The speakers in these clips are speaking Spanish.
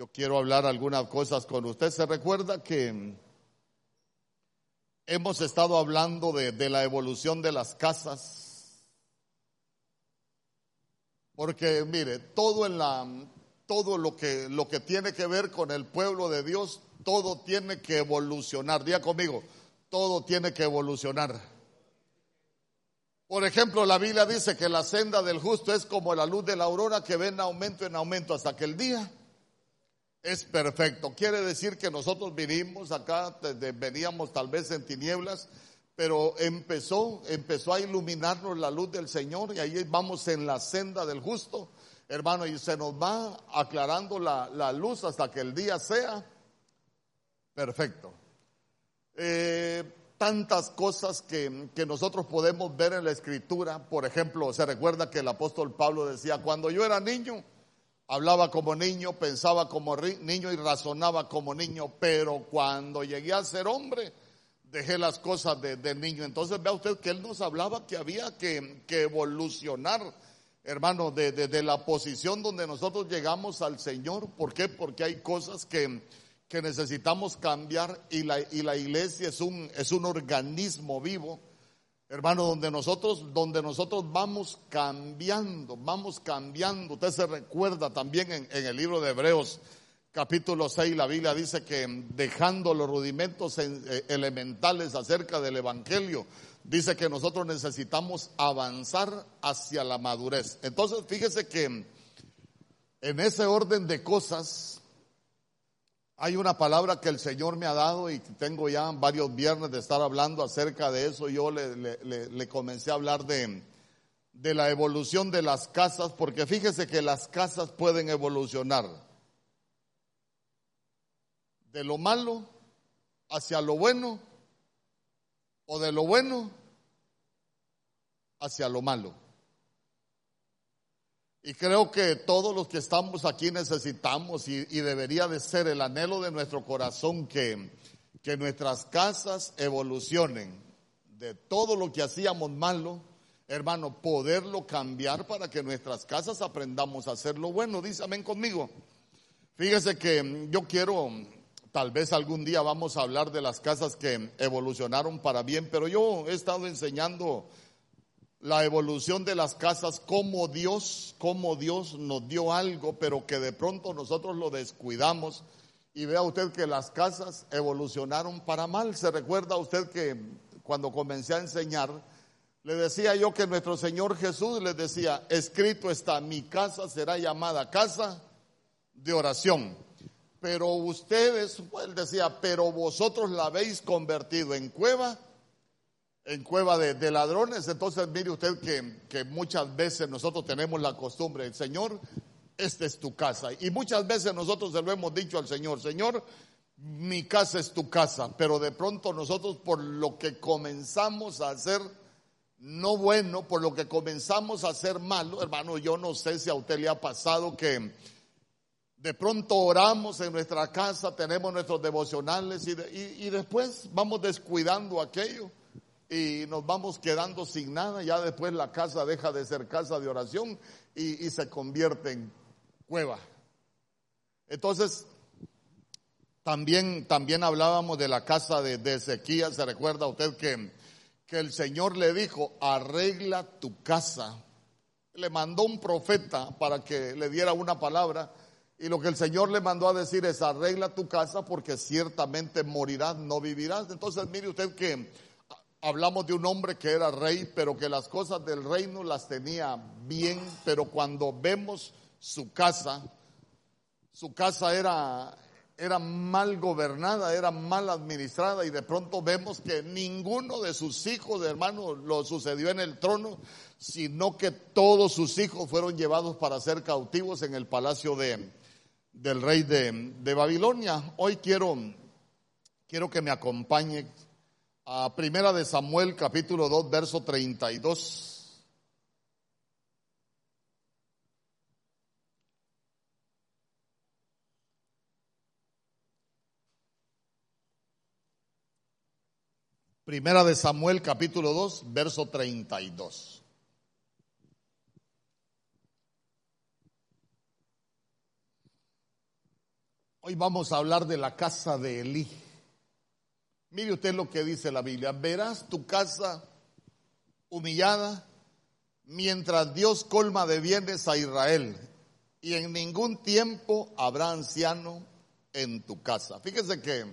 yo quiero hablar algunas cosas con usted. Se recuerda que hemos estado hablando de, la evolución de las casas. Porque mire, todo en la todo lo que lo que tiene que ver con el pueblo de Dios, todo tiene que evolucionar. Día conmigo, todo tiene que evolucionar. Por ejemplo, la Biblia dice que la senda del justo es como la luz de la aurora que ven aumento en aumento hasta que el día es perfecto. Quiere decir que nosotros vinimos acá, veníamos tal vez en tinieblas, pero empezó, empezó a iluminarnos la luz del Señor y ahí vamos en la senda del justo, hermano, y se nos va aclarando la, la luz hasta que el día sea perfecto. Eh, tantas cosas que, que, nosotros podemos ver en la escritura. Por ejemplo, se recuerda que el apóstol Pablo decía, cuando yo era niño, hablaba como niño, pensaba como niño y razonaba como niño, pero cuando llegué a ser hombre, dejé las cosas de, de niño. Entonces vea usted que él nos hablaba que había que, que evolucionar, hermano, de, de, de la posición donde nosotros llegamos al Señor. ¿Por qué? Porque hay cosas que que necesitamos cambiar y la, y la iglesia es un, es un organismo vivo, hermano, donde nosotros, donde nosotros vamos cambiando, vamos cambiando. Usted se recuerda también en, en el libro de Hebreos, capítulo 6, la Biblia dice que dejando los rudimentos eh, elementales acerca del Evangelio, dice que nosotros necesitamos avanzar hacia la madurez. Entonces, fíjese que en ese orden de cosas, hay una palabra que el Señor me ha dado y tengo ya varios viernes de estar hablando acerca de eso. Yo le, comencé a hablar de, de la evolución de las casas, porque fíjese que las casas pueden evolucionar de lo malo hacia lo bueno o de lo bueno hacia lo malo. Y creo que todos los que estamos aquí necesitamos y, y, debería de ser el anhelo de nuestro corazón que, que nuestras casas evolucionen de todo lo que hacíamos malo, hermano, poderlo cambiar para que nuestras casas aprendamos a hacer lo bueno. Dice amén conmigo. Fíjese que yo quiero, tal vez algún día vamos a hablar de las casas que evolucionaron para bien, pero yo he estado enseñando la evolución de las casas, como Dios, como Dios nos dio algo, pero que de pronto nosotros lo descuidamos. Y vea usted que las casas evolucionaron para mal. Se recuerda usted que cuando comencé a enseñar, le decía yo que nuestro Señor Jesús les decía, escrito está, mi casa será llamada casa de oración. Pero ustedes, él decía, pero vosotros la habéis convertido en cueva en cueva de, ladrones. Entonces mire usted que, muchas veces nosotros tenemos la costumbre, el Señor, esta es tu casa. Y muchas veces nosotros se lo hemos dicho al Señor, Señor, mi casa es tu casa, pero de pronto nosotros por lo que comenzamos a hacer no bueno, por lo que comenzamos a hacer malo, hermano, yo no sé si a usted le ha pasado que de pronto oramos en nuestra casa, tenemos nuestros devocionales y, de, y después vamos descuidando aquello y nos vamos quedando sin nada, ya después la casa deja de ser casa de oración y, y se convierte en cueva. Entonces, también, también hablábamos de la casa de, de Ezequías, se recuerda usted que, que el Señor le dijo, arregla tu casa. Le mandó un profeta para que le diera una palabra y lo que el Señor le mandó a decir es arregla tu casa porque ciertamente morirás, no vivirás. Entonces mire usted que hablamos de un hombre que era rey, pero que las cosas del reino las tenía bien, pero cuando vemos su casa, su casa era, era mal gobernada, era mal administrada y de pronto vemos que ninguno de sus hijos, hermanos, lo sucedió en el trono, sino que todos sus hijos fueron llevados para ser cautivos en el palacio de, del rey de, de Babilonia. Hoy quiero, quiero que me acompañe a Primera de Samuel capítulo 2 verso 32. Primera de Samuel capítulo 2 verso 32. Hoy vamos a hablar de la casa de Elí. Mire usted lo que dice la Biblia. Verás tu casa humillada mientras Dios colma de bienes a Israel y en ningún tiempo habrá anciano en tu casa. Fíjese que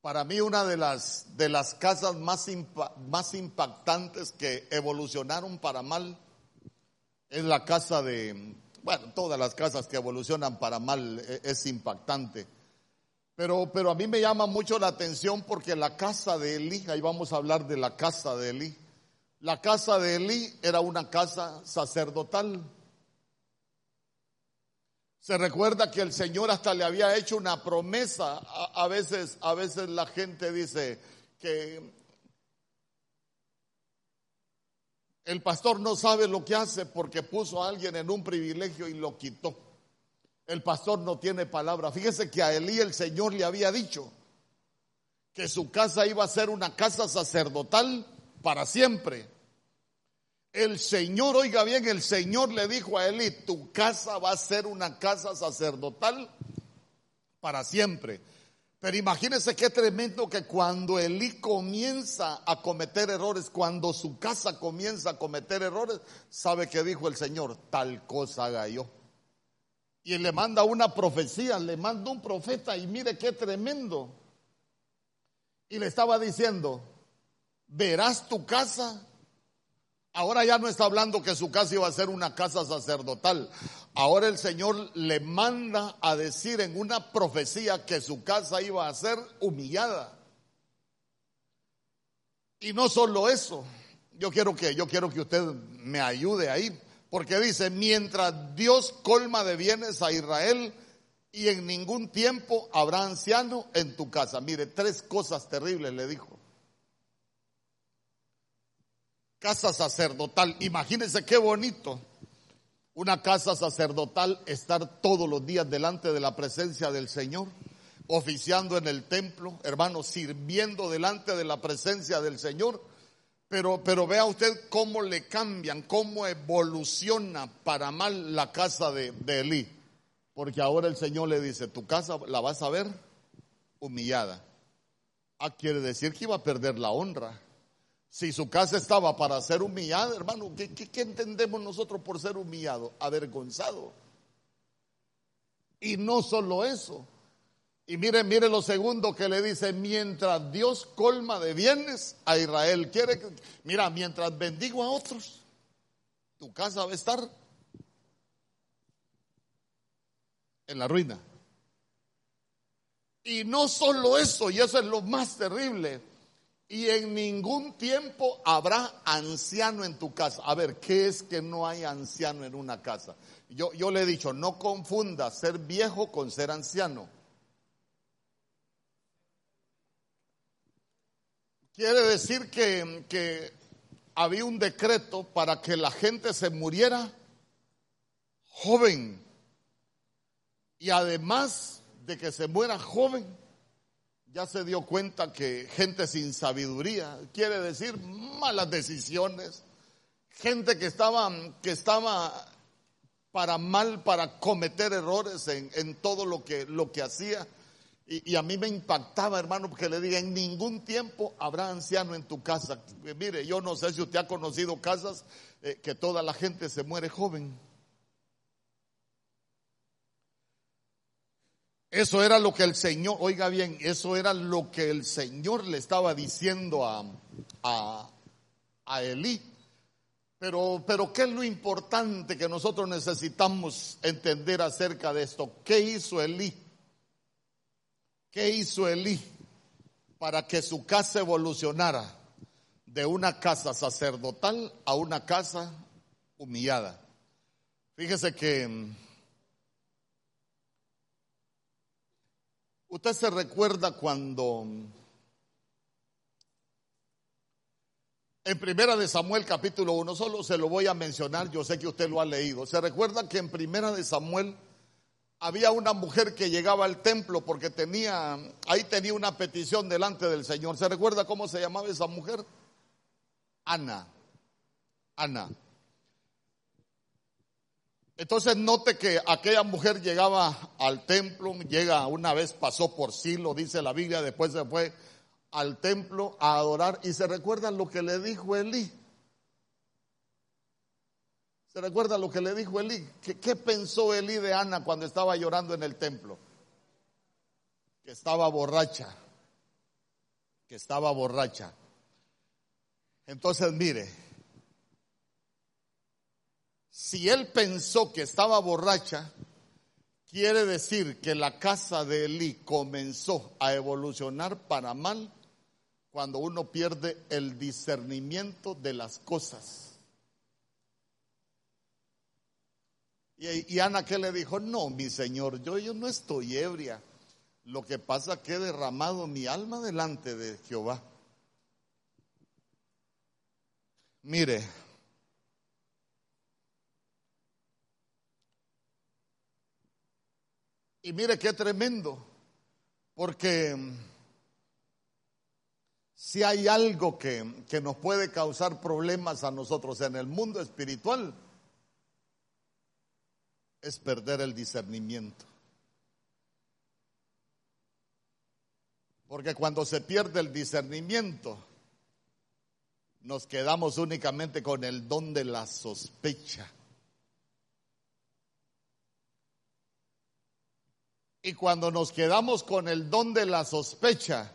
para mí una de las, de las casas más, más impactantes que evolucionaron para mal es la casa de, bueno, todas las casas que evolucionan para mal es, es impactante. Pero, pero a mí me llama mucho la atención porque la casa de Elí, ahí vamos a hablar de la casa de Elí. La casa de Elí era una casa sacerdotal. Se recuerda que el Señor hasta le había hecho una promesa. A, veces, a veces la gente dice que el pastor no sabe lo que hace porque puso a alguien en un privilegio y lo quitó. El pastor no tiene palabra. Fíjese que a Elí el Señor le había dicho que su casa iba a ser una casa sacerdotal para siempre. El Señor, oiga bien, el Señor le dijo a Elí, tu casa va a ser una casa sacerdotal para siempre. Pero imagínese qué tremendo que cuando Elí comienza a cometer errores, cuando su casa comienza a cometer errores, ¿sabe qué dijo el Señor? Tal cosa haga yo. Y le manda una profecía, le manda un profeta y mire qué tremendo. Y le estaba diciendo, verás tu casa Ahora ya no está hablando que su casa iba a ser una casa sacerdotal. Ahora el Señor le manda a decir en una profecía que su casa iba a ser humillada. Y no solo eso, yo quiero que yo quiero que usted me ayude ahí, porque dice, mientras Dios colma de bienes a Israel y en ningún tiempo habrá anciano en tu casa. Mire, tres cosas terribles le dijo. Casa sacerdotal. Imagínense qué bonito. Una casa sacerdotal, estar todos los días delante de la presencia del Señor, oficiando en el templo, hermano, sirviendo delante de la presencia del Señor. Pero, pero vea usted cómo le cambian, cómo evoluciona para mal la casa de, de Elí. Porque ahora el Señor le dice, tu casa la vas a ver humillada. Ah, quiere decir que iba a perder la honra. Si su casa estaba para ser humillada, hermano, ¿qué, entendemos nosotros por ser humillado? Avergonzado. Y no solo eso. Y mire, mire lo segundo que le dice, mientras Dios colma de bienes a Israel, quiere que, mira, mientras bendigo a otros, tu casa va a estar en la ruina. Y no solo eso, y eso es lo más terrible, y en ningún tiempo habrá anciano en tu casa. A ver, ¿qué es que no hay anciano en una casa? Yo, yo le he dicho, no confunda ser viejo con ser anciano. Quiere decir que, había un decreto para que la gente se muriera joven. Y además de que se muera joven, ya se dio cuenta que gente sin sabiduría, quiere decir malas decisiones, gente que estaba, que estaba para mal, para cometer errores en, todo lo que, lo que hacía. Y, a mí me impactaba, hermano, porque le diga, en ningún tiempo habrá anciano en tu casa. Mire, yo no sé si usted ha conocido casas eh, que toda la gente se muere joven. Eso era lo que el Señor, oiga bien, eso era lo que el Señor le estaba diciendo a, a, a Elí. Pero, pero, ¿qué es lo importante que nosotros necesitamos entender acerca de esto? ¿Qué hizo Elí? ¿Qué hizo Elí para que su casa evolucionara de una casa sacerdotal a una casa humillada? Fíjese que Usted se recuerda cuando en Primera de Samuel capítulo 1, solo se lo voy a mencionar, yo sé que usted lo ha leído. Se recuerda que en Primera de Samuel había una mujer que llegaba al templo porque tenía, ahí tenía una petición delante del Señor. ¿Se recuerda cómo se llamaba esa mujer? Ana. Ana. Entonces note que aquella mujer llegaba al templo, llega una vez, pasó por Silo, dice la Biblia, después se fue al templo a adorar y se recuerda lo que le dijo Elí. ¿Se recuerda lo que le dijo Elí? ¿Qué, ¿Qué, pensó Elí de Ana cuando estaba llorando en el templo? Que estaba borracha. Que estaba borracha. Entonces, mire, si él pensó que estaba borracha, quiere decir que la casa de Elí comenzó a evolucionar para mal cuando uno pierde el discernimiento de las cosas. Y, Ana que le dijo, no, mi señor, yo, yo no estoy ebria. Lo que pasa que he derramado mi alma delante de Jehová. Mire, y mire qué tremendo, porque si hay algo que, que nos puede causar problemas a nosotros en el mundo espiritual, es perder el discernimiento. Porque cuando se pierde el discernimiento, nos quedamos únicamente con el don de la sospecha. Y cuando nos quedamos con el don de la sospecha,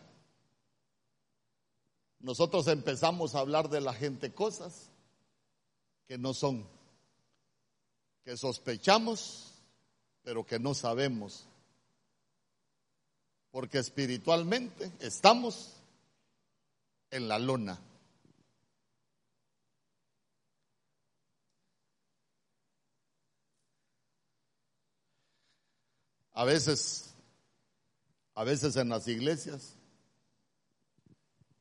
nosotros empezamos a hablar de la gente cosas que no son que sospechamos, pero que no sabemos. Porque espiritualmente estamos en la lona. A veces, a veces en las iglesias,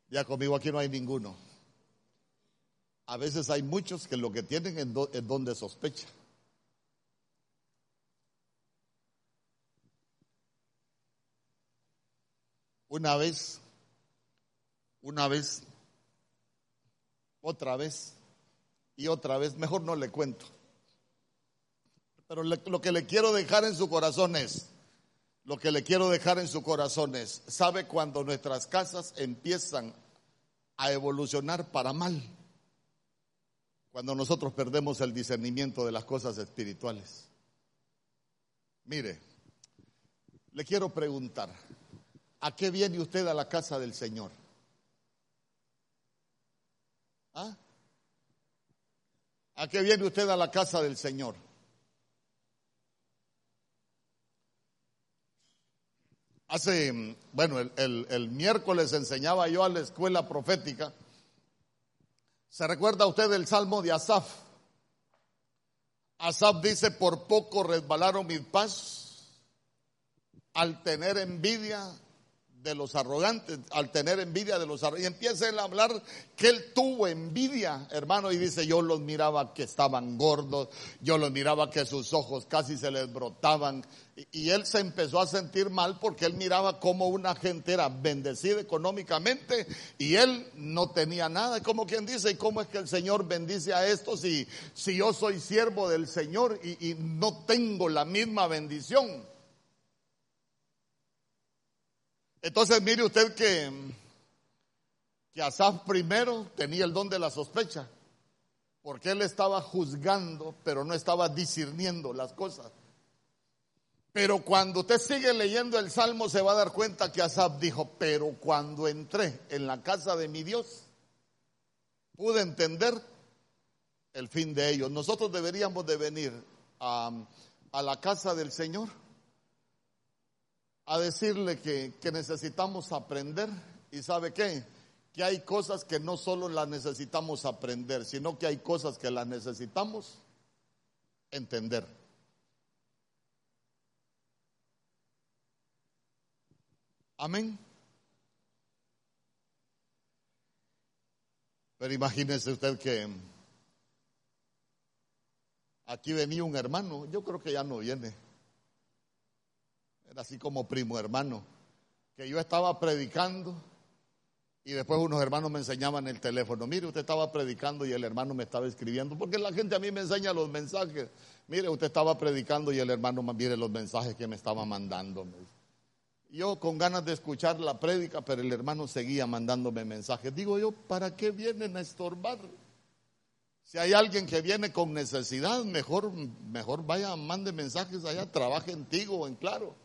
ya conmigo aquí no hay ninguno. A veces hay muchos que lo que tienen es donde sospecha. Una vez, una vez, otra vez y otra vez, mejor no le cuento. Pero lo que le quiero dejar en su corazón es, lo que le quiero dejar en su corazón es, ¿sabe cuando nuestras casas empiezan a evolucionar para mal? Cuando nosotros perdemos el discernimiento de las cosas espirituales. Mire, le quiero preguntar, ¿A qué viene usted a la casa del Señor? ¿Ah? ¿A qué viene usted a la casa del Señor? Hace, bueno, el, el, miércoles enseñaba yo a la escuela profética. ¿Se recuerda usted del Salmo de Asaf? Asaf dice, por poco resbalaron mis pasos al tener envidia de los arrogantes, al tener envidia de los arrogantes. Y empieza él a hablar que él tuvo envidia, hermano, y dice, yo los miraba que estaban gordos, yo los miraba que sus ojos casi se les brotaban. Y, él se empezó a sentir mal porque él miraba como una gente era bendecida económicamente y él no tenía nada. Como quien dice, ¿y cómo es que el Señor bendice a estos si, si yo soy siervo del Señor y no tengo la misma bendición? Entonces mire usted que, que Asaf primero tenía el don de la sospecha, porque él estaba juzgando, pero no estaba discerniendo las cosas. Pero cuando usted sigue leyendo el Salmo se va a dar cuenta que Asaf dijo, pero cuando entré en la casa de mi Dios, pude entender el fin de ellos. Nosotros deberíamos de venir a, a la casa del Señor a decirle que, necesitamos aprender y sabe qué, que hay cosas que no solo las necesitamos aprender, sino que hay cosas que las necesitamos entender. Amén. Pero imagínese usted que aquí venía un hermano, yo creo que ya no viene era así como primo hermano, que yo estaba predicando Y después unos hermanos me enseñaban el teléfono. Mire, usted estaba predicando y el hermano me estaba escribiendo. Porque la gente a mí me enseña los mensajes. Mire, usted estaba predicando y el hermano mire los mensajes que me estaba mandando. Yo con ganas de escuchar la prédica, pero el hermano seguía mandándome mensajes. Digo yo, ¿para qué vienen a estorbar? Si hay alguien que viene con necesidad, mejor, mejor vaya, mande mensajes allá, trabaje en Tigo o en Claro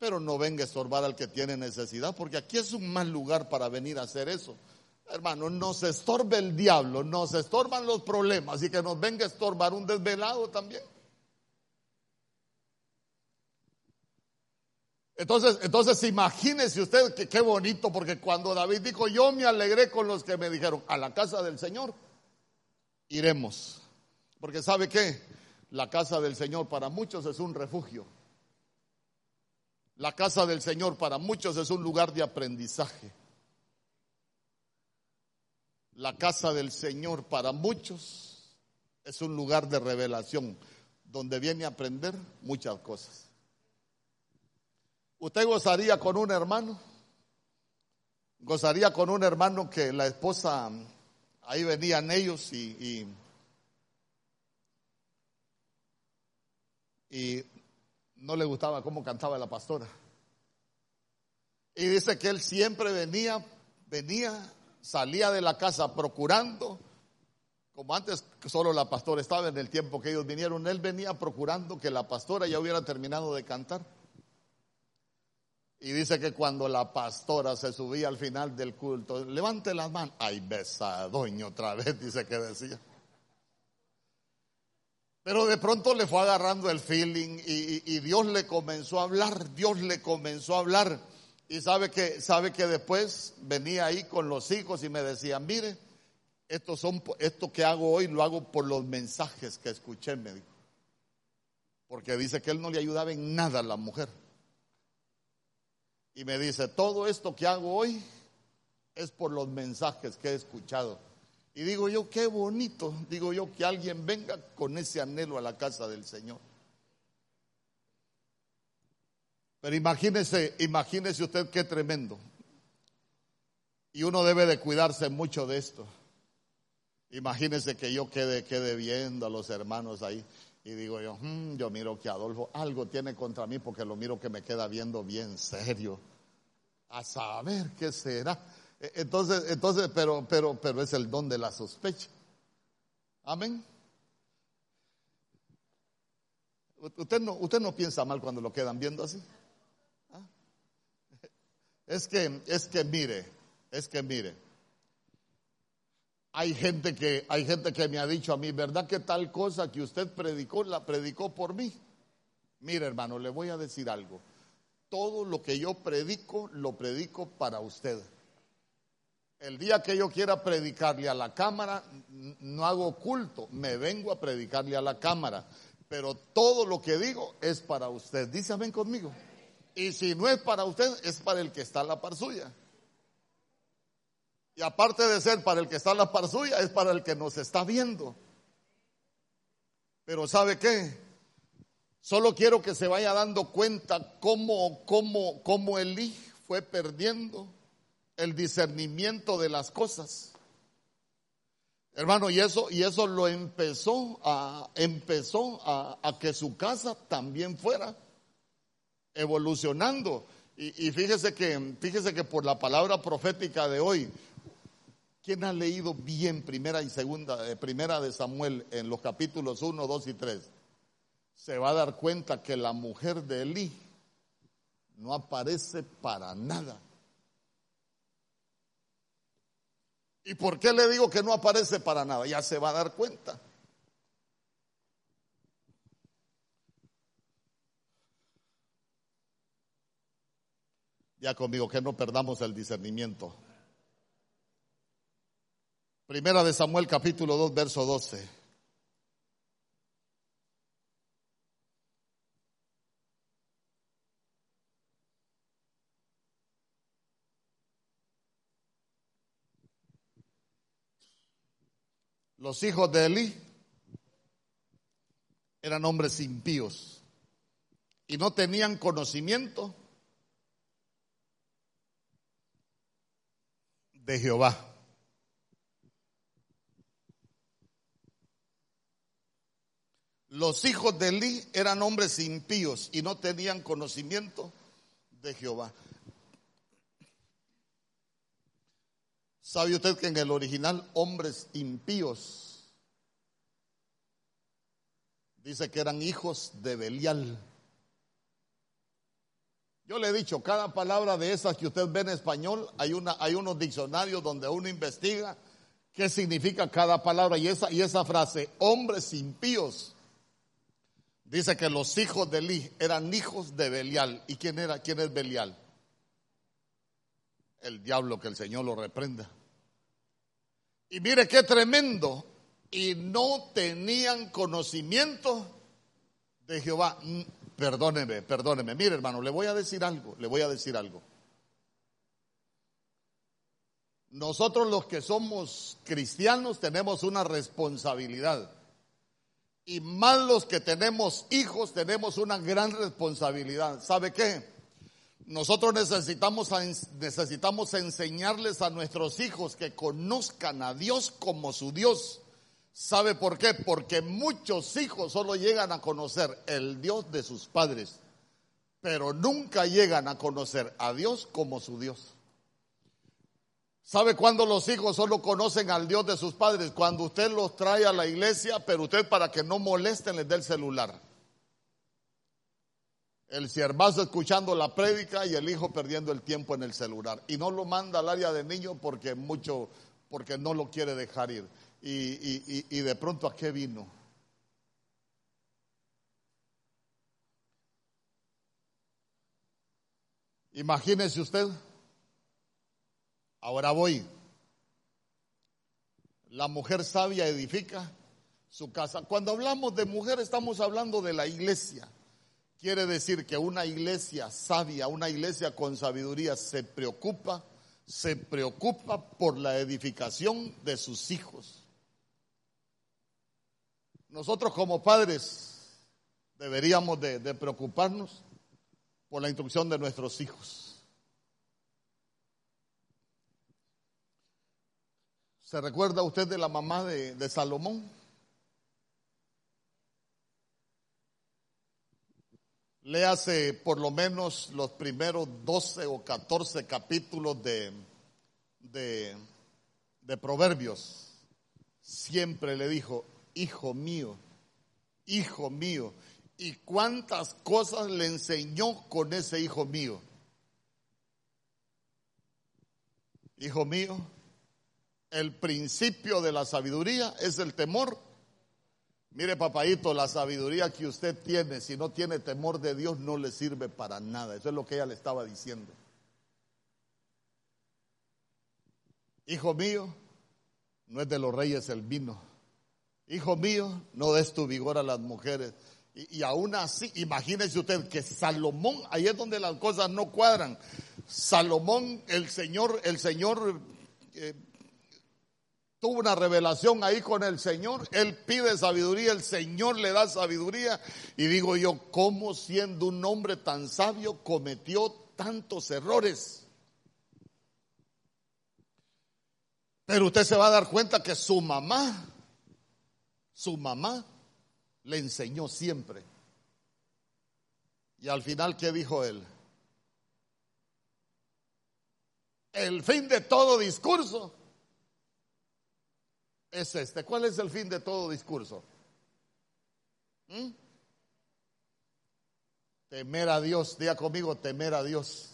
pero no venga a estorbar al que tiene necesidad, porque aquí es un mal lugar para venir a hacer eso. Hermano, nos estorbe el diablo, nos estorban los problemas y que nos venga a estorbar un desvelado también. Entonces, entonces imagínese usted que qué bonito, porque cuando David dijo, yo me alegré con los que me dijeron, a la casa del Señor, iremos. Porque sabe qué, la casa del Señor para muchos es un refugio. La casa del Señor para muchos es un lugar de aprendizaje. La casa del Señor para muchos es un lugar de revelación donde viene a aprender muchas cosas. ¿Usted gozaría con un hermano? Gozaría con un hermano que la esposa, ahí venían ellos y, y, no le gustaba cómo cantaba la pastora. Y dice que él siempre venía, venía, salía de la casa procurando, como antes solo la pastora estaba en el tiempo que ellos vinieron, él venía procurando que la pastora ya hubiera terminado de cantar. Y dice que cuando la pastora se subía al final del culto, levante las manos, ay, besadoño otra vez, dice que decía. Pero de pronto le fue agarrando el feeling y, Dios le comenzó a hablar, Dios le comenzó a hablar. Y sabe que, sabe que después venía ahí con los hijos y me decía, mire, esto, son, esto que hago hoy lo hago por los mensajes que escuché, me dijo. Porque dice que él no le ayudaba en nada a la mujer. Y me dice, todo esto que hago hoy es por los mensajes que he escuchado. Y digo yo, qué bonito, digo yo, que alguien venga con ese anhelo a la casa del Señor. Pero imagínese, imagínese usted qué tremendo. Y uno debe de cuidarse mucho de esto. Imagínese que yo quede, quede viendo a los hermanos ahí y digo yo, hmm, yo miro que Adolfo algo tiene contra mí porque lo miro que me queda viendo bien serio. A saber qué será. E, entonces, entonces, pero, pero, pero es el don de la sospecha. Amén. Usted no, usted no piensa mal cuando lo quedan viendo así. ¿Ah? Es que, es que mire, es que mire. Hay gente que, hay gente que me ha dicho a mí, ¿verdad que tal cosa que usted predicó, la predicó por mí? Mire, hermano, le voy a decir algo. Todo lo que yo predico, lo predico para usted. El día que yo quiera predicarle a la cámara, no hago culto, me vengo a predicarle a la cámara. Pero todo lo que digo es para usted. Dice ven conmigo. Y si no es para usted, es para el que está en la par suya. Y aparte de ser para el que está en la par suya, es para el que nos está viendo. Pero ¿sabe qué? Solo quiero que se vaya dando cuenta cómo, cómo, cómo Elí fue perdiendo el discernimiento de las cosas. Hermano, y eso, y eso lo empezó a, empezó a, que su casa también fuera evolucionando. Y, fíjese que, fíjese que por la palabra profética de hoy, ¿quién ha leído bien primera y segunda, eh, primera de Samuel en los capítulos 1, 2 y 3? Se va a dar cuenta que la mujer de Elí no aparece para nada ¿Y por qué le digo que no aparece para nada? Ya se va a dar cuenta. Ya conmigo, que no perdamos el discernimiento. Primera de Samuel capítulo 2, verso 12. Los hijos de Eli eran hombres impíos y no tenían conocimiento de Jehová. Los hijos de Eli eran hombres impíos y no tenían conocimiento de Jehová. ¿Sabe usted que en el original hombres impíos dice que eran hijos de Belial? Yo le he dicho, cada palabra de esas que usted ve en español, hay, una, hay unos diccionarios donde uno investiga qué significa cada palabra y esa, y esa frase, hombres impíos, dice que los hijos de Eli eran hijos de Belial. ¿Y quién era? ¿Quién es Belial? El diablo que el Señor lo reprenda. Y mire qué tremendo. Y no tenían conocimiento de Jehová. Mm, perdóneme, perdóneme. Mire hermano, le voy a decir algo, le voy a decir algo. Nosotros los que somos cristianos tenemos una responsabilidad. Y más los que tenemos hijos tenemos una gran responsabilidad. ¿Sabe qué? Nosotros necesitamos, necesitamos enseñarles a nuestros hijos que conozcan a Dios como su Dios. ¿Sabe por qué? Porque muchos hijos solo llegan a conocer el Dios de sus padres, pero nunca llegan a conocer a Dios como su Dios. ¿Sabe cuándo los hijos solo conocen al Dios de sus padres? Cuando usted los trae a la iglesia, pero usted para que no molesten les dé el celular el siervazo escuchando la prédica y el hijo perdiendo el tiempo en el celular. Y no lo manda al área de niño porque mucho, porque no lo quiere dejar ir. Y, y de pronto a qué vino. Imagínese usted. Ahora voy. La mujer sabia edifica su casa. Cuando hablamos de mujer estamos hablando de la iglesia. Quiere decir que una iglesia sabia, una iglesia con sabiduría se preocupa, se preocupa por la edificación de sus hijos. Nosotros como padres deberíamos de, preocuparnos por la instrucción de nuestros hijos. ¿Se recuerda usted de la mamá de Salomón? Léase por lo menos los primeros 12 o 14 capítulos de, de, de Proverbios. Siempre le dijo, hijo mío, hijo mío. ¿Y cuántas cosas le enseñó con ese hijo mío? Hijo mío, el principio de la sabiduría es el temor Mire, papadito, la sabiduría que usted tiene, si no tiene temor de Dios, no le sirve para nada. Eso es lo que ella le estaba diciendo. Hijo mío, no es de los reyes el vino. Hijo mío, no des tu vigor a las mujeres. Y, aún así, imagínese usted que Salomón, ahí es donde las cosas no cuadran. Salomón, el Señor, el Señor eh, tuvo una revelación ahí con el Señor, él pide sabiduría, el Señor le da sabiduría y digo yo, ¿cómo siendo un hombre tan sabio cometió tantos errores? Pero usted se va a dar cuenta que su mamá, su mamá le enseñó siempre. Y al final, ¿qué dijo él? El fin de todo discurso es este. ¿Cuál es el fin de todo discurso? ¿Mm? Temer a Dios, diga conmigo, temer a Dios.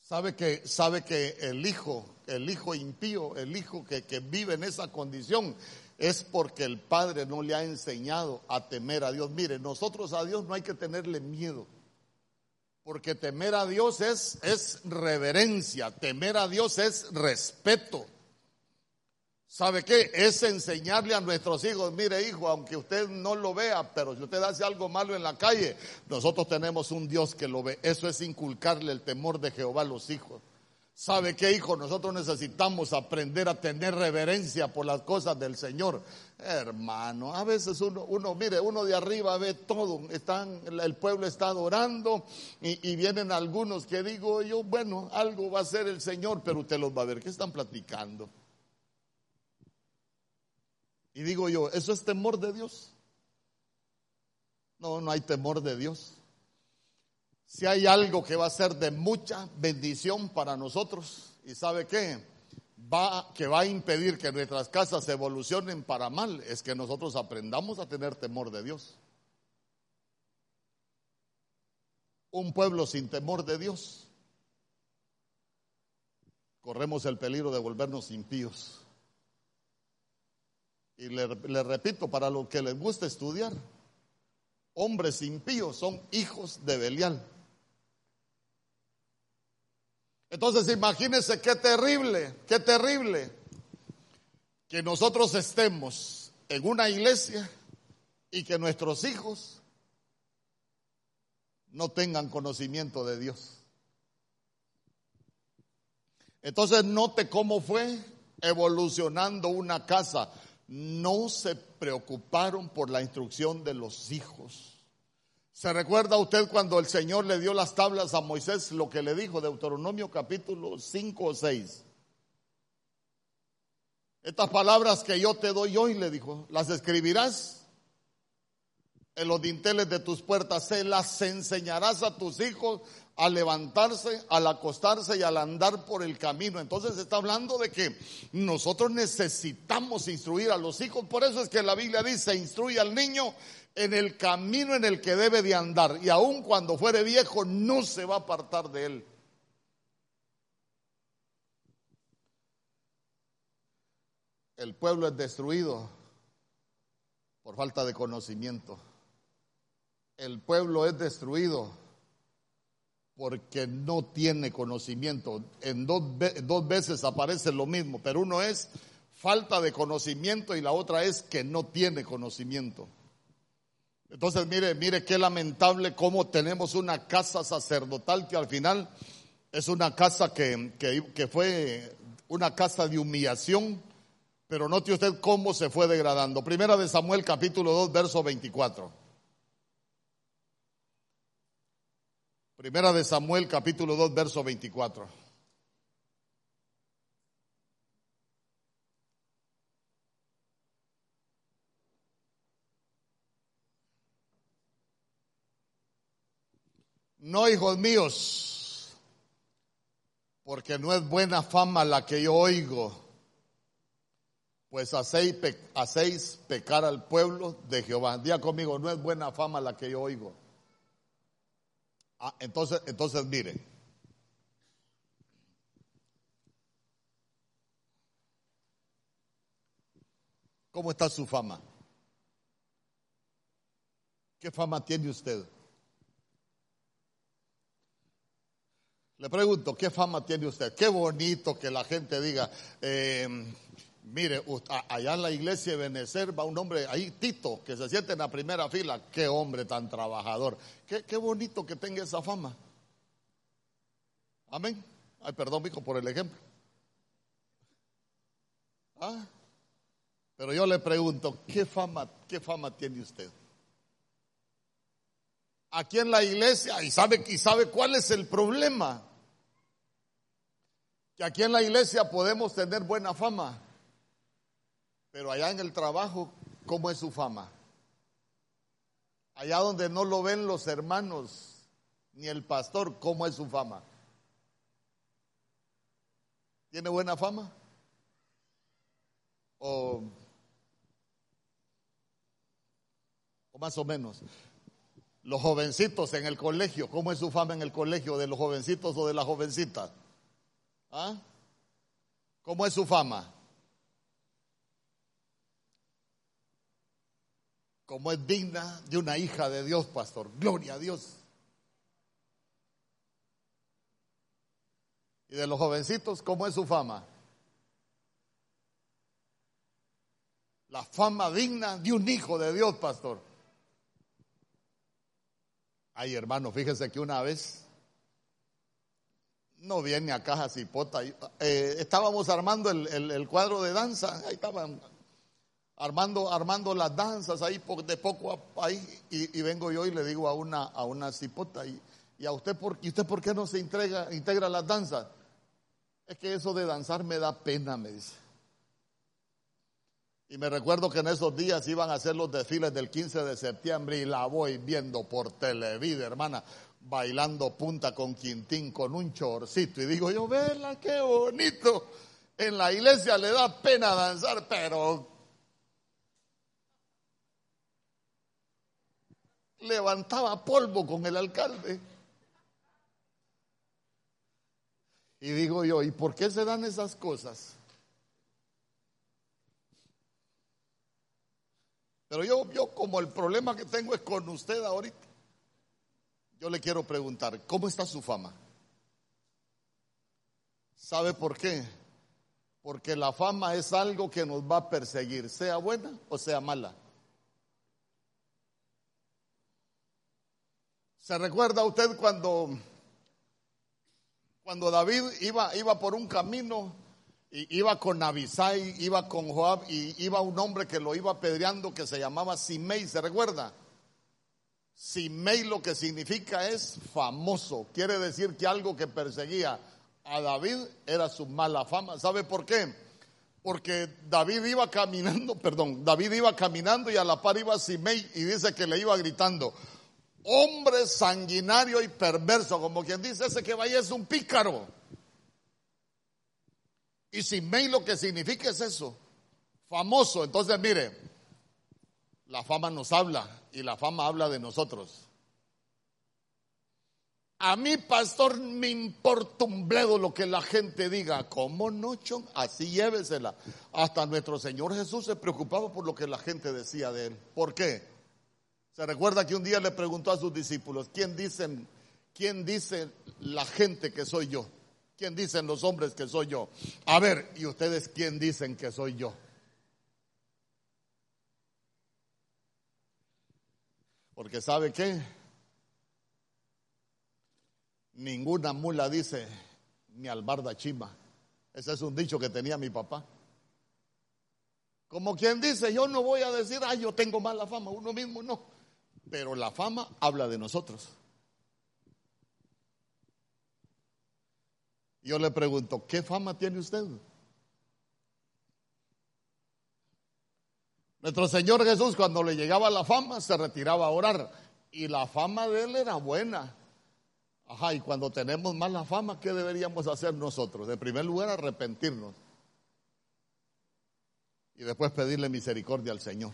Sabe que, sabe que el hijo, el hijo impío, el hijo que, que vive en esa condición, es porque el padre no le ha enseñado a temer a Dios. Mire, nosotros a Dios no hay que tenerle miedo. Porque temer a Dios es, es reverencia, temer a Dios es respeto. ¿Sabe qué? Es enseñarle a nuestros hijos, mire hijo, aunque usted no lo vea, pero si usted hace algo malo en la calle, nosotros tenemos un Dios que lo ve. Eso es inculcarle el temor de Jehová a los hijos. ¿Sabe qué, hijo? Nosotros necesitamos aprender a tener reverencia por las cosas del Señor. Hermano, a veces uno, uno mire, uno de arriba ve todo, están, el pueblo está adorando y, y, vienen algunos que digo yo, bueno, algo va a ser el Señor, pero usted los va a ver, ¿qué están platicando? Y digo yo, ¿eso es temor de Dios? No, no hay temor de Dios. Si hay algo que va a ser de mucha bendición para nosotros, ¿y sabe qué? Va, que va a impedir que nuestras casas evolucionen para mal, es que nosotros aprendamos a tener temor de Dios. Un pueblo sin temor de Dios, corremos el peligro de volvernos impíos. Y le, repito, para los que les gusta estudiar, hombres impíos son hijos de Belial. Entonces imagínense qué terrible, qué terrible que nosotros estemos en una iglesia y que nuestros hijos no tengan conocimiento de Dios. Entonces note cómo fue evolucionando una casa. No se preocuparon por la instrucción de los hijos. ¿Se recuerda usted cuando el Señor le dio las tablas a Moisés lo que le dijo Deuteronomio capítulo 5 o 6? Estas palabras que yo te doy hoy, le dijo, las escribirás en los dinteles de tus puertas, se las enseñarás a tus hijos al levantarse, al acostarse y al andar por el camino. Entonces está hablando de que nosotros necesitamos instruir a los hijos. Por eso es que la Biblia dice, instruye al niño en el camino en el que debe de andar. Y aun cuando fuere viejo, no se va a apartar de él. El pueblo es destruido por falta de conocimiento. El pueblo es destruido porque no tiene conocimiento. En dos, dos, veces aparece lo mismo, pero uno es falta de conocimiento y la otra es que no tiene conocimiento. Entonces, mire, mire qué lamentable cómo tenemos una casa sacerdotal que al final es una casa que, que, fue una casa de humillación, pero note usted cómo se fue degradando. Primera de Samuel capítulo 2, verso 24. Primera de Samuel capítulo 2 verso 24. No, hijos míos, porque no es buena fama la que yo oigo, pues hacéis, pecar al pueblo de Jehová. Día conmigo, no es buena fama la que yo oigo. Ah, entonces, entonces mire. ¿Cómo está su fama? ¿Qué fama tiene usted? Le pregunto, ¿qué fama tiene usted? Qué bonito que la gente diga, eh, Mire, allá en la iglesia de Benecer va un hombre ahí, Tito, que se siente en la primera fila. Qué hombre tan trabajador. Qué, qué bonito que tenga esa fama. Amén. Ay, perdón, hijo, por el ejemplo. ¿Ah? Pero yo le pregunto, ¿qué fama, qué fama tiene usted? Aquí en la iglesia, y sabe, y sabe cuál es el problema. Que aquí en la iglesia podemos tener buena fama pero allá en el trabajo, ¿cómo es su fama? Allá donde no lo ven los hermanos ni el pastor, ¿cómo es su fama? ¿Tiene buena fama? O, más o menos. Los jovencitos en el colegio, ¿cómo es su fama en el colegio de los jovencitos o de las jovencitas? ¿Ah? ¿Cómo es su fama? Como es digna de una hija de Dios, pastor. Gloria a Dios. Y de los jovencitos, ¿cómo es su fama? La fama digna de un hijo de Dios, pastor. Ay, hermano, fíjese que una vez no viene a caja cipota. Eh, estábamos armando el, cuadro de danza, ahí estaban armando, armando las danzas ahí de poco a ahí, y, vengo yo y le digo a una, a una cipota, y, y a usted por, ¿y usted por qué no se integra, integra las danzas? Es que eso de danzar me da pena, me dice. Y me recuerdo que en esos días iban a hacer los desfiles del 15 de septiembre y la voy viendo por televida, hermana, bailando punta con Quintín con un chorcito. Y digo yo, vela, qué bonito. En la iglesia le da pena danzar, pero levantaba polvo con el alcalde. Y digo yo, ¿y por qué se dan esas cosas? Pero yo, yo como el problema que tengo es con usted ahorita, yo le quiero preguntar, ¿cómo está su fama? ¿Sabe por qué? Porque la fama es algo que nos va a perseguir, sea buena o sea mala. ¿Se recuerda usted cuando, cuando David iba, iba por un camino iba con Abisai, iba con Joab y iba un hombre que lo iba apedreando que se llamaba Simei, ¿se recuerda? Simei lo que significa es famoso, quiere decir que algo que perseguía a David era su mala fama. ¿Sabe por qué? Porque David iba caminando, perdón, David iba caminando y a la par iba Simei y dice que le iba gritando, hombre sanguinario y perverso, como quien dice, ese que vaya es un pícaro. Y Simei lo que significa es eso, famoso. Entonces, mire, la fama nos habla y la fama habla de nosotros. A mí, pastor, me importa un bledo lo que la gente diga. ¿Cómo no? Así llévesela. Hasta nuestro Señor Jesús se preocupaba por lo que la gente decía de él. ¿Por qué? Se recuerda que un día le preguntó a sus discípulos, ¿quién dicen, quién dice la gente que soy yo? ¿Quién dicen los hombres que soy yo? A ver, ¿y ustedes quién dicen que soy yo? Porque ¿sabe qué? Ninguna mula dice mi albarda chima. Ese es un dicho que tenía mi papá. Como quien dice, yo no voy a decir, ay, yo tengo mala fama, uno mismo no. Pero la fama habla de nosotros. Yo le pregunto, ¿qué fama tiene usted? Nuestro Señor Jesús cuando le llegaba la fama se retiraba a orar y la fama de él era buena. Ajá, y cuando tenemos mala fama, ¿qué deberíamos hacer nosotros? En primer lugar, arrepentirnos y después pedirle misericordia al Señor.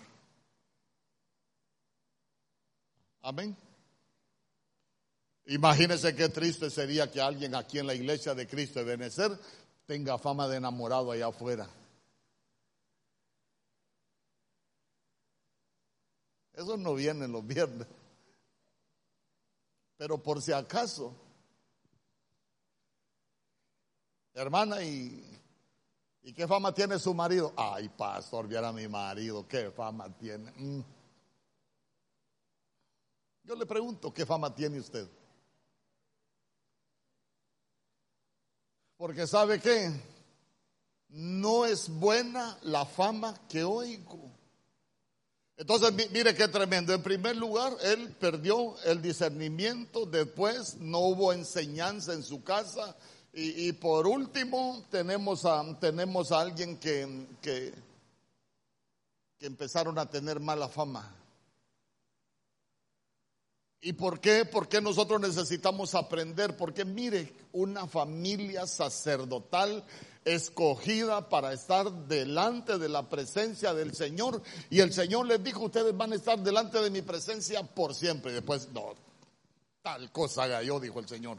Amén. Imagínese qué triste sería que alguien aquí en la iglesia de Cristo de Benecer tenga fama de enamorado allá afuera. Eso no viene los viernes. Pero por si acaso, hermana, ¿y, ¿y qué fama tiene su marido? Ay, pastor, viera a mi marido, ¿qué fama tiene? Mm. Yo le pregunto, ¿qué fama tiene usted? Porque sabe qué, no es buena la fama que oigo. Entonces, mire qué tremendo. En primer lugar, él perdió el discernimiento, después no hubo enseñanza en su casa y, por último tenemos a, tenemos a alguien que, que, que empezaron a tener mala fama. ¿Y por qué? Porque nosotros necesitamos aprender? Porque mire, una familia sacerdotal escogida para estar delante de la presencia del Señor. Y el Señor les dijo, ustedes van a estar delante de mi presencia por siempre. Y después, no, tal cosa haga yo, dijo el Señor.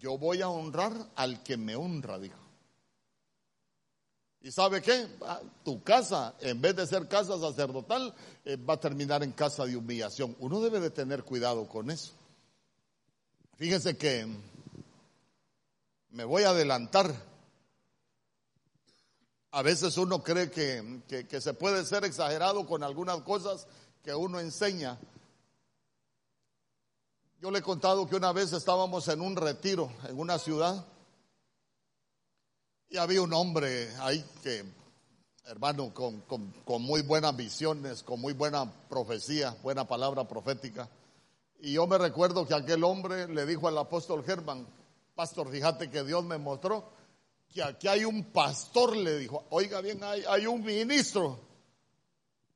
Yo voy a honrar al que me honra, dijo. ¿Y sabe qué? Tu casa, en vez de ser casa sacerdotal, eh, va a terminar en casa de humillación. Uno debe de tener cuidado con eso. Fíjense que me voy a adelantar. A veces uno cree que, que se puede ser exagerado con algunas cosas que uno enseña. Yo le he contado que una vez estábamos en un retiro en una ciudad Y había un hombre ahí que, hermano, con, con, con muy buenas visiones, con muy buena profecía, buena palabra profética. Y yo me recuerdo que aquel hombre le dijo al apóstol Germán, pastor, fíjate que Dios me mostró que aquí hay un pastor, le dijo, oiga bien, hay, hay un ministro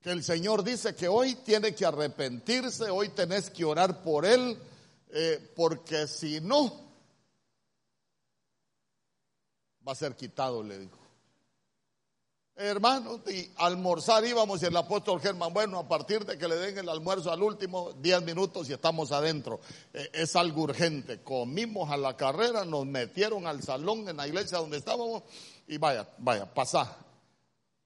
que el Señor dice que hoy tiene que arrepentirse, hoy tenés que orar por él, eh, porque si no, va a ser quitado, le dijo. Hermanos, y almorzar íbamos y el apóstol Germán, bueno, a partir de que le den el almuerzo al último, 10 minutos y estamos adentro. Eh, es algo urgente. Comimos a la carrera, nos metieron al salón en la iglesia donde estábamos y vaya, vaya, pasá.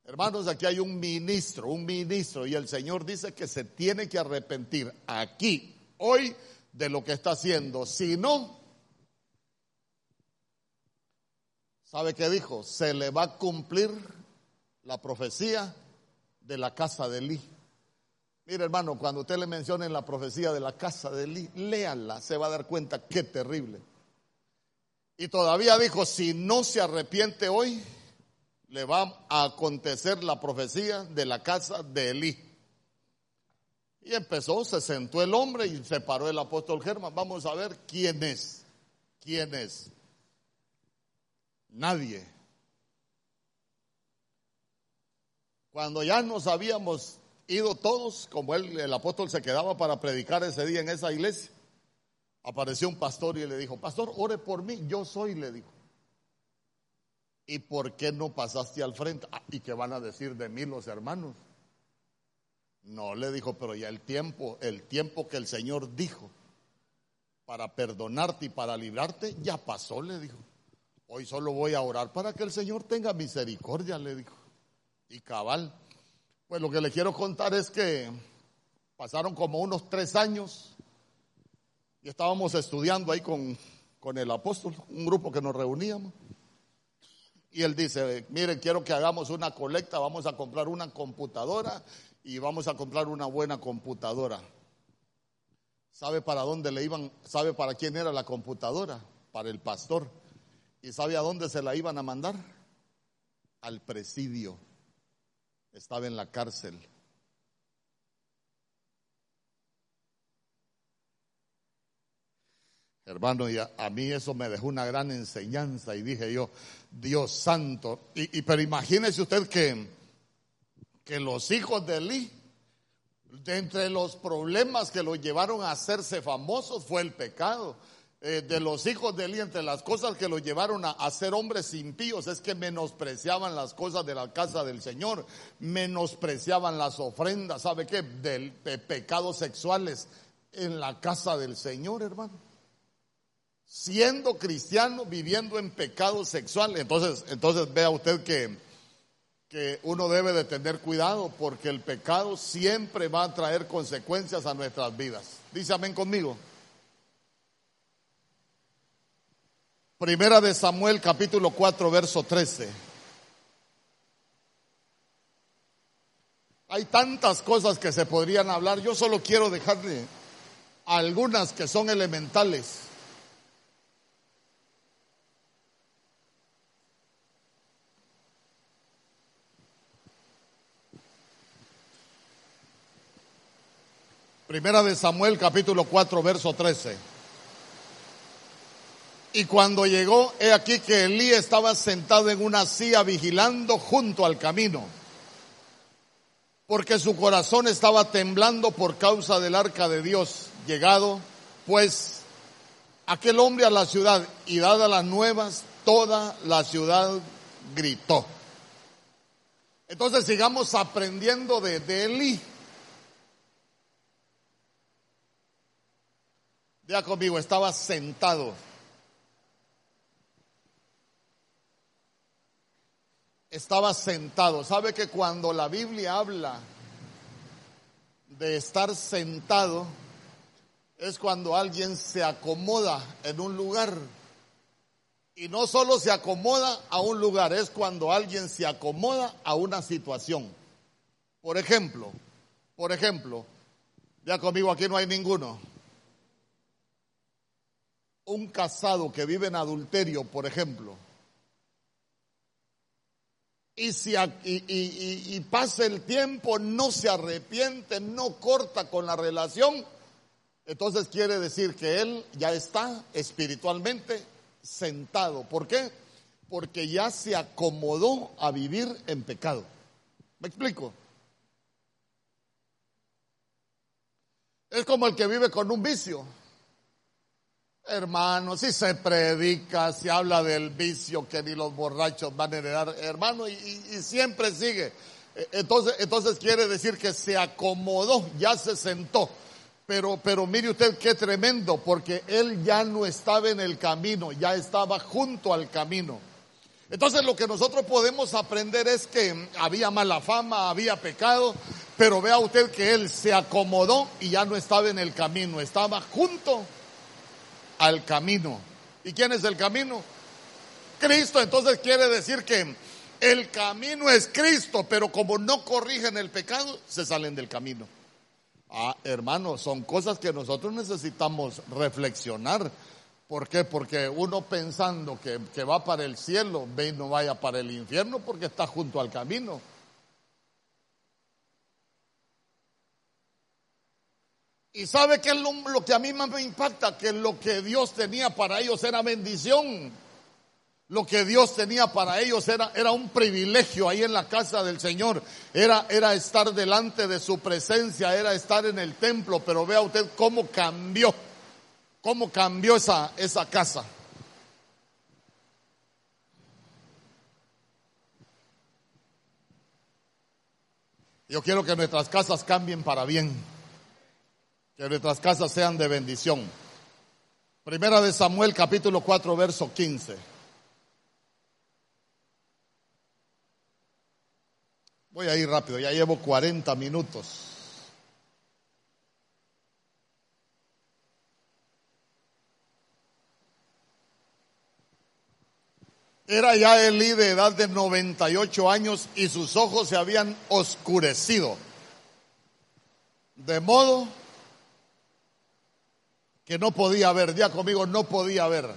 Hermanos, aquí hay un ministro, un ministro y el Señor dice que se tiene que arrepentir aquí, hoy, de lo que está haciendo. Si no, ¿sabe qué dijo? Se le va a cumplir la profecía de la casa de Elí. Mire hermano, cuando usted le mencione la profecía de la casa de Elí, léanla, se va a dar cuenta qué terrible. Y todavía dijo, si no se arrepiente hoy, le va a acontecer la profecía de la casa de Elí. Y empezó, se sentó el hombre y se paró el apóstol Germán. Vamos a ver quién es. ¿Quién es? Nadie. Cuando ya nos habíamos ido todos, como él, el apóstol se quedaba para predicar ese día en esa iglesia, apareció un pastor y le dijo, pastor, ore por mí, yo soy, le dijo. ¿Y por qué no pasaste al frente? Ah, ¿Y qué van a decir de mí los hermanos? No, le dijo, pero ya el tiempo, el tiempo que el Señor dijo para perdonarte y para librarte, ya pasó, le dijo. Hoy solo voy a orar para que el Señor tenga misericordia, le dijo y cabal. Pues lo que le quiero contar es que pasaron como unos tres años y estábamos estudiando ahí con, con el apóstol, un grupo que nos reuníamos. Y él dice, miren, quiero que hagamos una colecta, vamos a comprar una computadora y vamos a comprar una buena computadora. ¿Sabe para dónde le iban? ¿Sabe para quién era la computadora? Para el pastor. ¿Y sabe a dónde se la iban a mandar? Al presidio estaba en la cárcel. Hermano, y a, mí eso me dejó una gran enseñanza y dije yo, Dios santo, y, pero imagínese usted que, que los hijos de Eli, de entre los problemas que los llevaron a hacerse famosos fue el pecado. Eh, de los hijos de Eli, entre las cosas que los llevaron a, ser hombres impíos, es que menospreciaban las cosas de la casa del Señor, menospreciaban las ofrendas, ¿sabe qué? De, pecados sexuales en la casa del Señor, hermano. Siendo cristiano, viviendo en pecado sexual. Entonces, entonces vea usted que, que uno debe de tener cuidado porque el pecado siempre va a traer consecuencias a nuestras vidas. Dice amén conmigo. Primera de Samuel capítulo 4 verso 13. Hay tantas cosas que se podrían hablar, yo solo quiero dejarle algunas que son elementales. Primera de Samuel capítulo 4 verso 13. Y cuando llegó, he aquí que Elí estaba sentado en una silla vigilando junto al camino, porque su corazón estaba temblando por causa del arca de Dios. Llegado, pues, aquel hombre a la ciudad y dadas las nuevas, toda la ciudad gritó. Entonces sigamos aprendiendo de, de Elí. Ya conmigo, estaba sentado. Estaba sentado. ¿Sabe que cuando la Biblia habla de estar sentado, es cuando alguien se acomoda en un lugar? Y no solo se acomoda a un lugar, es cuando alguien se acomoda a una situación. Por ejemplo, por ejemplo, ya conmigo aquí no hay ninguno. Un casado que vive en adulterio, por ejemplo, y, si, y, pasa el tiempo, no se arrepiente, no corta con la relación, entonces quiere decir que él ya está espiritualmente sentado. ¿Por qué? Porque ya se acomodó a vivir en pecado. ¿Me explico? Es como el que vive con un vicio. Hermano, si se predica, se habla del vicio que ni los borrachos van a heredar, hermano, y, siempre sigue. E, entonces, entonces quiere decir que se acomodó, ya se sentó. Pero, pero mire usted qué tremendo, porque él ya no estaba en el camino, ya estaba junto al camino. Entonces lo que nosotros podemos aprender es que había mala fama, había pecado, pero vea usted que él se acomodó y ya no estaba en el camino, estaba junto al camino. ¿Y quién es el camino? Cristo. Entonces quiere decir que el camino es Cristo, pero como no corrigen el pecado, se salen del camino. Ah, hermanos, son cosas que nosotros necesitamos reflexionar. ¿Por qué? Porque uno pensando que, que va para el cielo, ve y no vaya para el infierno porque está junto al camino. Y sabe que es lo, que a mí más me impacta, que lo que Dios tenía para ellos era bendición. Lo que Dios tenía para ellos era, era un privilegio ahí en la casa del Señor. Era, era estar delante de su presencia, era estar en el templo. Pero vea usted cómo cambió, cómo cambió esa, esa casa. Yo quiero que nuestras casas cambien para bien. Que nuestras casas sean de bendición. Primera de Samuel capítulo 4 verso 15. Voy a ir rápido, ya llevo 40 minutos. Era ya Elí de edad de 98 años y sus ojos se habían oscurecido. De modo que no podía ver. Día conmigo, no podía ver.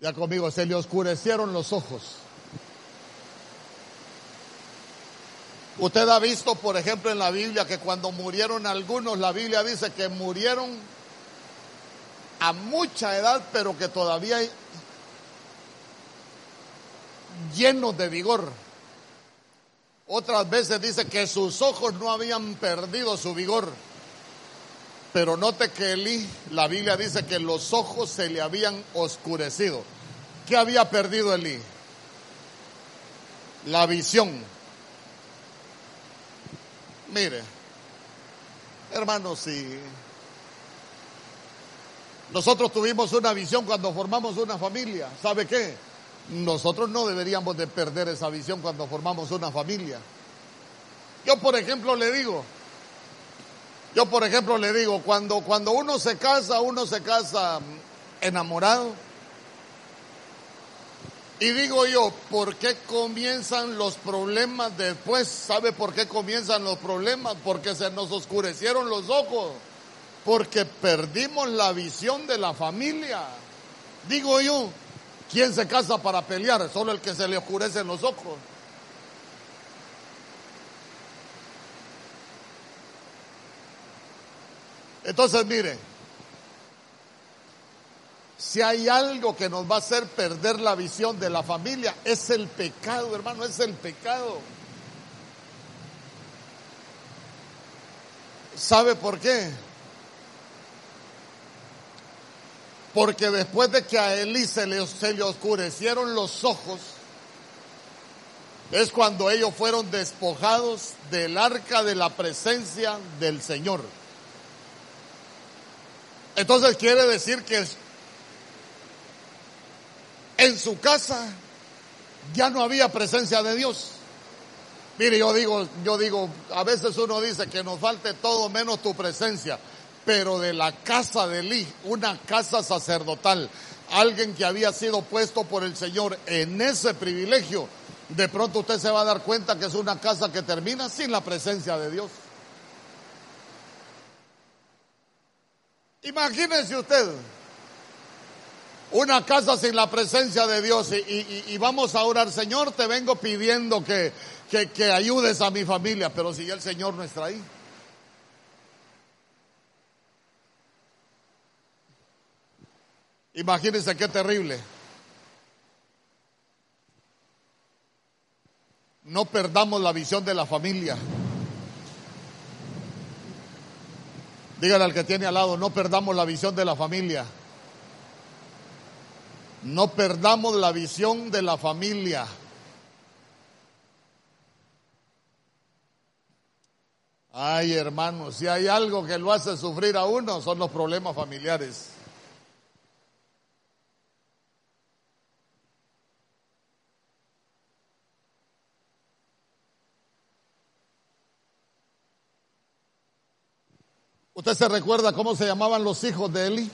Ya conmigo, se le oscurecieron los ojos. Usted ha visto, por ejemplo, en la Biblia que cuando murieron algunos, la Biblia dice que murieron a mucha edad, pero que todavía llenos de vigor. Otras veces dice que sus ojos no habían perdido su vigor. Pero note que Elí, la Biblia dice que los ojos se le habían oscurecido. ¿Qué había perdido Elí? La visión. Mire, hermanos, si nosotros tuvimos una visión cuando formamos una familia. ¿Sabe qué? Nosotros no deberíamos de perder esa visión cuando formamos una familia. Yo, por ejemplo, le digo, yo, por ejemplo, le digo, cuando, cuando uno se casa, uno se casa enamorado. Y digo yo, ¿por qué comienzan los problemas después? ¿Sabe por qué comienzan los problemas? Porque se nos oscurecieron los ojos porque perdimos la visión de la familia. Digo yo, ¿quién se casa para pelear? Solo el que se le oscurecen los ojos. Entonces, mire, si hay algo que nos va a hacer perder la visión de la familia, es el pecado, hermano, es el pecado. ¿Sabe por qué? Porque después de que a Elí se le, oscurecieron los ojos, es cuando ellos fueron despojados del arca de la presencia del Señor. Entonces quiere decir que en su casa ya no había presencia de Dios. Mire, yo digo, yo digo, a veces uno dice que nos falte todo menos tu presencia pero de la casa de Eli, una casa sacerdotal, alguien que había sido puesto por el Señor en ese privilegio, de pronto usted se va a dar cuenta que es una casa que termina sin la presencia de Dios. Imagínese usted una casa sin la presencia de Dios y, vamos a orar, Señor, te vengo pidiendo que, que, que ayudes a mi familia, pero si el Señor no está ahí. Imagínense qué terrible. No perdamos la visión de la familia. Dígale al que tiene al lado, no perdamos la visión de la familia. No perdamos la visión de la familia. Ay, hermanos, si hay algo que lo hace sufrir a uno, son los problemas familiares. ¿Usted se recuerda cómo se llamaban los hijos de Eli?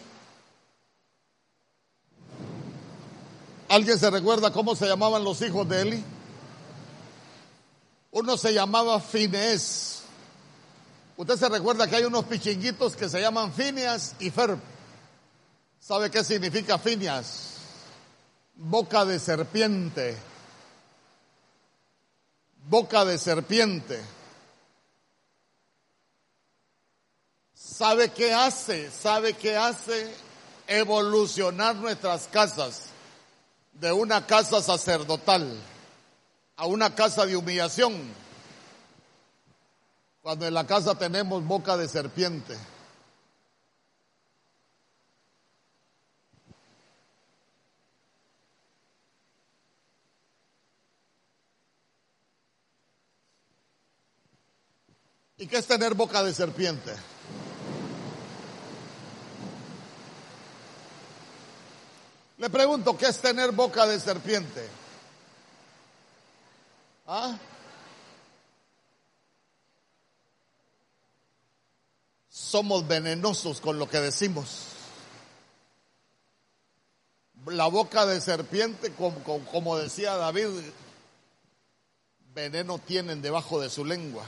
¿Alguien se recuerda cómo se llamaban los hijos de Eli? Uno se llamaba Finés. Usted se recuerda que hay unos pichinguitos que se llaman Finias y Ferb. ¿Sabe qué significa Finias? Boca de serpiente. Boca de serpiente. ¿Sabe qué hace? ¿Sabe qué hace? Evolucionar nuestras casas de una casa sacerdotal a una casa de humillación. Cuando en la casa tenemos boca de serpiente. ¿Y qué es tener boca de serpiente? Le pregunto, ¿qué es tener boca de serpiente? ¿Ah? Somos venenosos con lo que decimos. La boca de serpiente, como, como decía David, veneno tienen debajo de su lengua.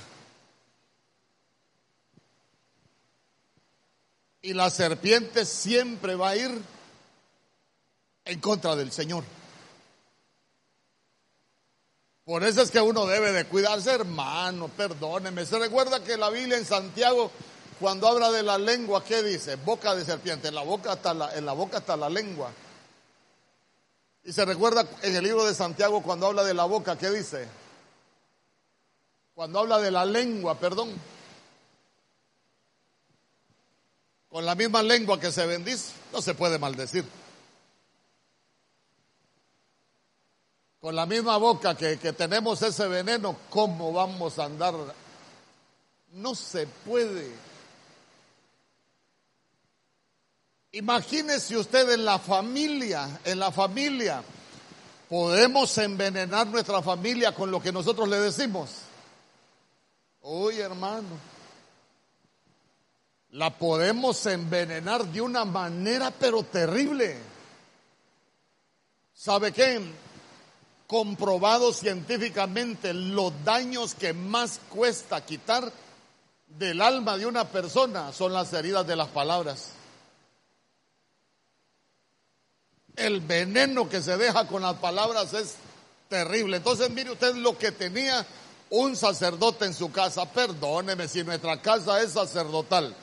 Y la serpiente siempre va a ir en contra del Señor. Por eso es que uno debe de cuidarse, hermano, perdóneme. Se recuerda que la Biblia en Santiago, cuando habla de la lengua, ¿qué dice? Boca de serpiente, en la boca está la, en la, boca está la lengua. Y se recuerda en el libro de Santiago cuando habla de la boca, ¿qué dice? Cuando habla de la lengua, perdón. Con la misma lengua que se bendice, no se puede maldecir. Con la misma boca que, tenemos ese veneno, ¿cómo vamos a andar? No se puede. Imagínese usted en la familia, en la familia, podemos envenenar nuestra familia con lo que nosotros le decimos. Uy, hermano, la podemos envenenar de una manera pero terrible. ¿Sabe qué? Comprobado científicamente los daños que más cuesta quitar del alma de una persona son las heridas de las palabras. El veneno que se deja con las palabras es terrible. Entonces mire usted lo que tenía un sacerdote en su casa. Perdóneme si nuestra casa es sacerdotal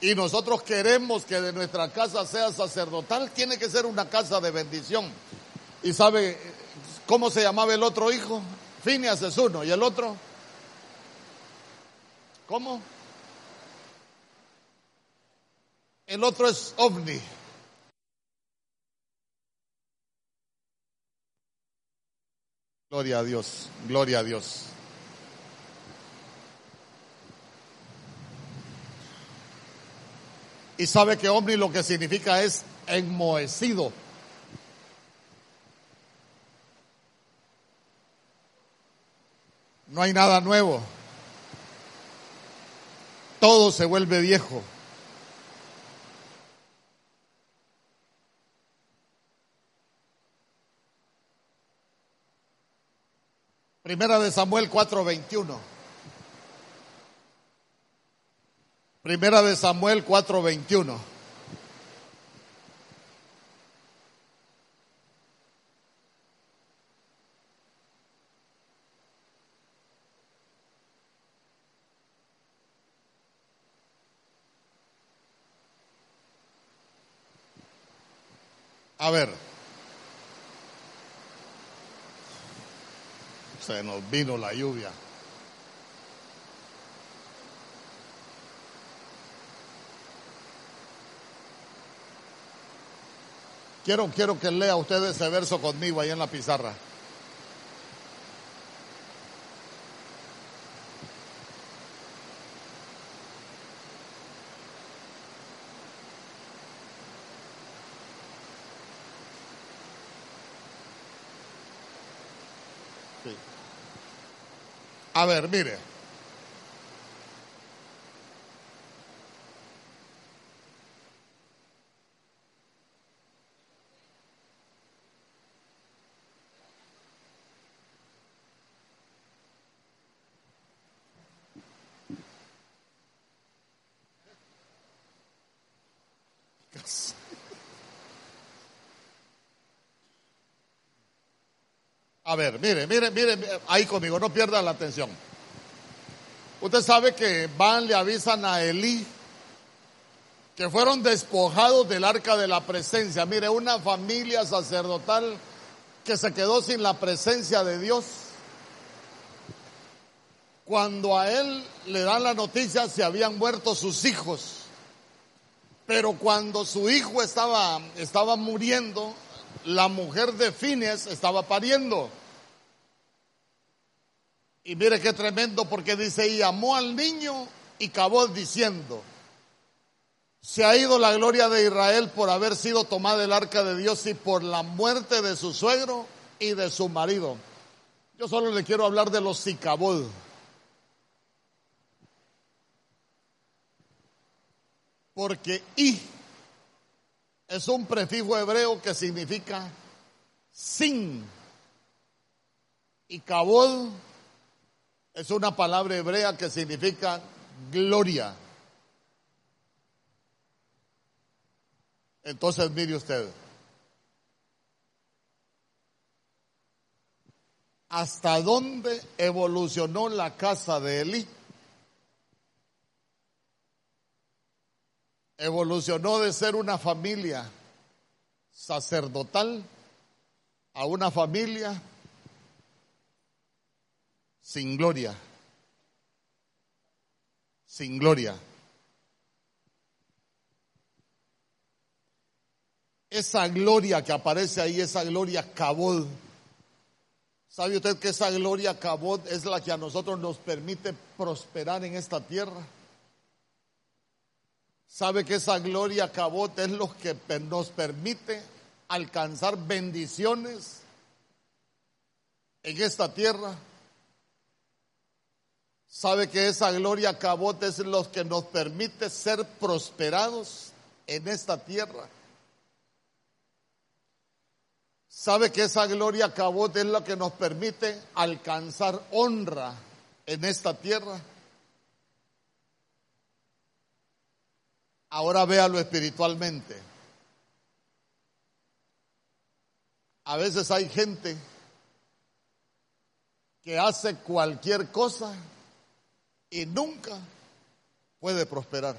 y nosotros queremos que de nuestra casa sea sacerdotal, tiene que ser una casa de bendición. Y sabe, ¿Cómo se llamaba el otro hijo? Finias es uno. ¿Y el otro? ¿Cómo? El otro es ovni. Gloria a Dios, gloria a Dios. Y sabe que ovni lo que significa es enmohecido. No hay nada nuevo. Todo se vuelve viejo. Primera de Samuel 4:21. Primera de Samuel 4:21. A ver. Se nos vino la lluvia. Quiero, quiero que lea usted ese verso conmigo ahí en la pizarra. A ver, mire. A ver, mire, mire, mire, ahí conmigo, no pierda la atención. Usted sabe que van, le avisan a Elí que fueron despojados del arca de la presencia. Mire, una familia sacerdotal que se quedó sin la presencia de Dios. Cuando a él le dan la noticia se habían muerto sus hijos. Pero cuando su hijo estaba, estaba muriendo, la mujer de Fines estaba pariendo. Y mire qué tremendo porque dice, y amó al niño y acabó diciendo, se ha ido la gloria de Israel por haber sido tomada el arca de Dios y por la muerte de su suegro y de su marido. Yo solo le quiero hablar de los sicabod. Porque y es un prefijo hebreo que significa sin. Y cabod es una palabra hebrea que significa gloria. Entonces mire usted, ¿hasta dónde evolucionó la casa de Elí? Evolucionó de ser una familia sacerdotal a una familia sin gloria. Sin gloria. Esa gloria que aparece ahí, esa gloria cabod. ¿Sabe usted que esa gloria cabod es la que a nosotros nos permite prosperar en esta tierra? ¿Sabe que esa gloria cabot es lo que nos permite alcanzar bendiciones en esta tierra? ¿Sabe que esa gloria cabot es lo que nos permite ser prosperados en esta tierra? ¿Sabe que esa gloria cabot es lo que nos permite alcanzar honra en esta tierra? Ahora véalo espiritualmente. A veces hay gente que hace cualquier cosa y nunca puede prosperar.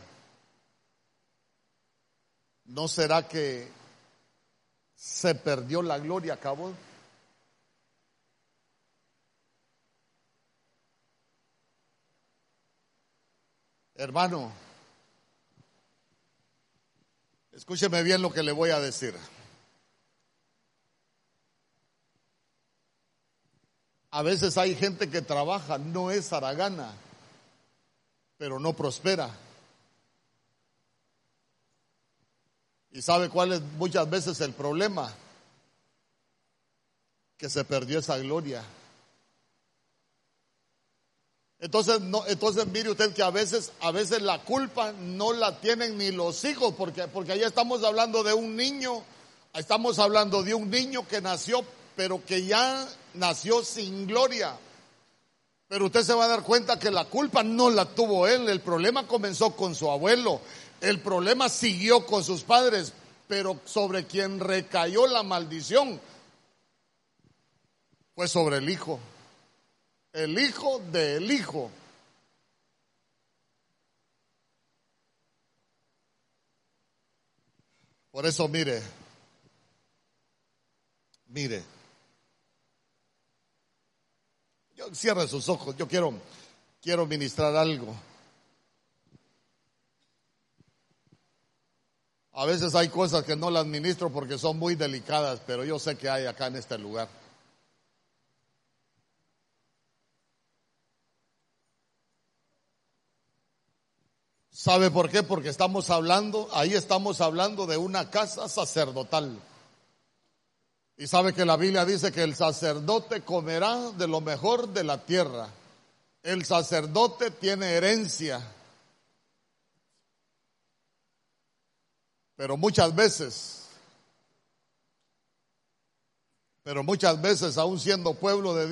¿No será que se perdió la gloria, acabó? Hermano, escúcheme bien lo que le voy a decir. A veces hay gente que trabaja, no es aragana pero no prospera. ¿Y sabe cuál es muchas veces el problema? Que se perdió esa gloria. Entonces, no, entonces mire usted que a veces, a veces la culpa no la tienen ni los hijos, porque, porque estamos hablando de un niño, estamos hablando de un niño que nació, pero que ya nació sin gloria, Pero usted se va a dar cuenta que la culpa no la tuvo él, el problema comenzó con su abuelo, el problema siguió con sus padres, pero sobre quien recayó la maldición fue sobre el hijo, el hijo del hijo. Por eso mire, mire, yo cierre sus ojos, yo quiero, quiero ministrar algo. A veces hay cosas que no las ministro porque son muy delicadas, pero yo sé que hay acá en este lugar. ¿Sabe por qué? Porque estamos hablando, ahí estamos hablando de una casa sacerdotal. Y sabe que la Biblia dice que el sacerdote comerá de lo mejor de la tierra. El sacerdote tiene herencia. Pero muchas veces, pero muchas veces aún siendo pueblo de Dios,